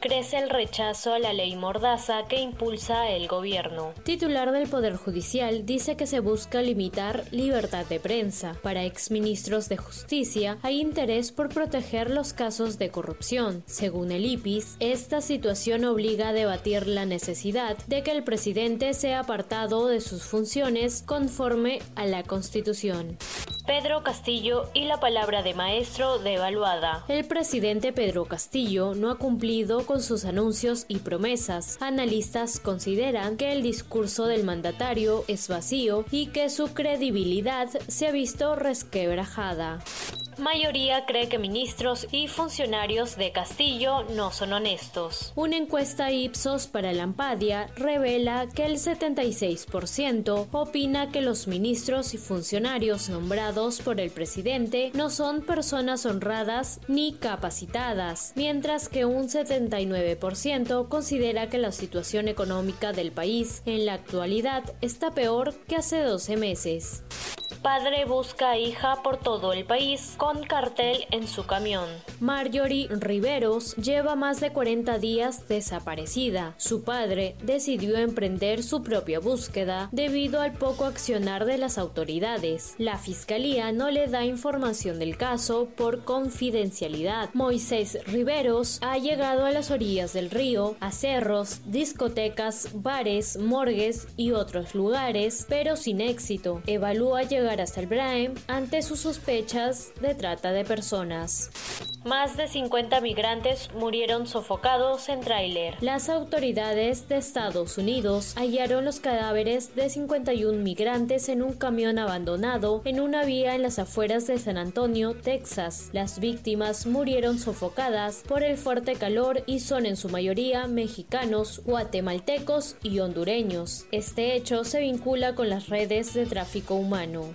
Crece el rechazo a la ley Mordaza que impulsa el gobierno. Titular del Poder Judicial dice que se busca limitar libertad de prensa. Para exministros de justicia hay interés por proteger los casos de corrupción. Según el IPIS, esta situación obliga a debatir la necesidad de que el presidente sea apartado de sus funciones conforme a la Constitución. Pedro Castillo y la palabra de maestro devaluada. El presidente Pedro Castillo no ha cumplido con sus anuncios y promesas. Analistas consideran que el discurso del mandatario es vacío y que su credibilidad se ha visto resquebrajada. Mayoría cree que ministros y funcionarios de Castillo no son honestos. Una encuesta Ipsos para la Ampadia revela que el 76% opina que los ministros y funcionarios nombrados por el presidente no son personas honradas ni capacitadas, mientras que un 79% considera que la situación económica del país en la actualidad está peor que hace 12 meses. Padre busca hija por todo el país con cartel en su camión. Marjorie Riveros lleva más de 40 días desaparecida. Su padre decidió emprender su propia búsqueda debido al poco accionar de las autoridades. La fiscalía no le da información del caso por confidencialidad. Moisés Riveros ha llegado a las orillas del río, a cerros, discotecas, bares, morgues y otros lugares, pero sin éxito. Evalúa llegar hasta el Braem ante sus sospechas de trata de personas. Más de 50 migrantes murieron sofocados en tráiler. Las autoridades de Estados Unidos hallaron los cadáveres de 51 migrantes en un camión abandonado en una vía en las afueras de San Antonio, Texas. Las víctimas murieron sofocadas por el fuerte calor y son en su mayoría mexicanos, guatemaltecos y hondureños. Este hecho se vincula con las redes de tráfico humano.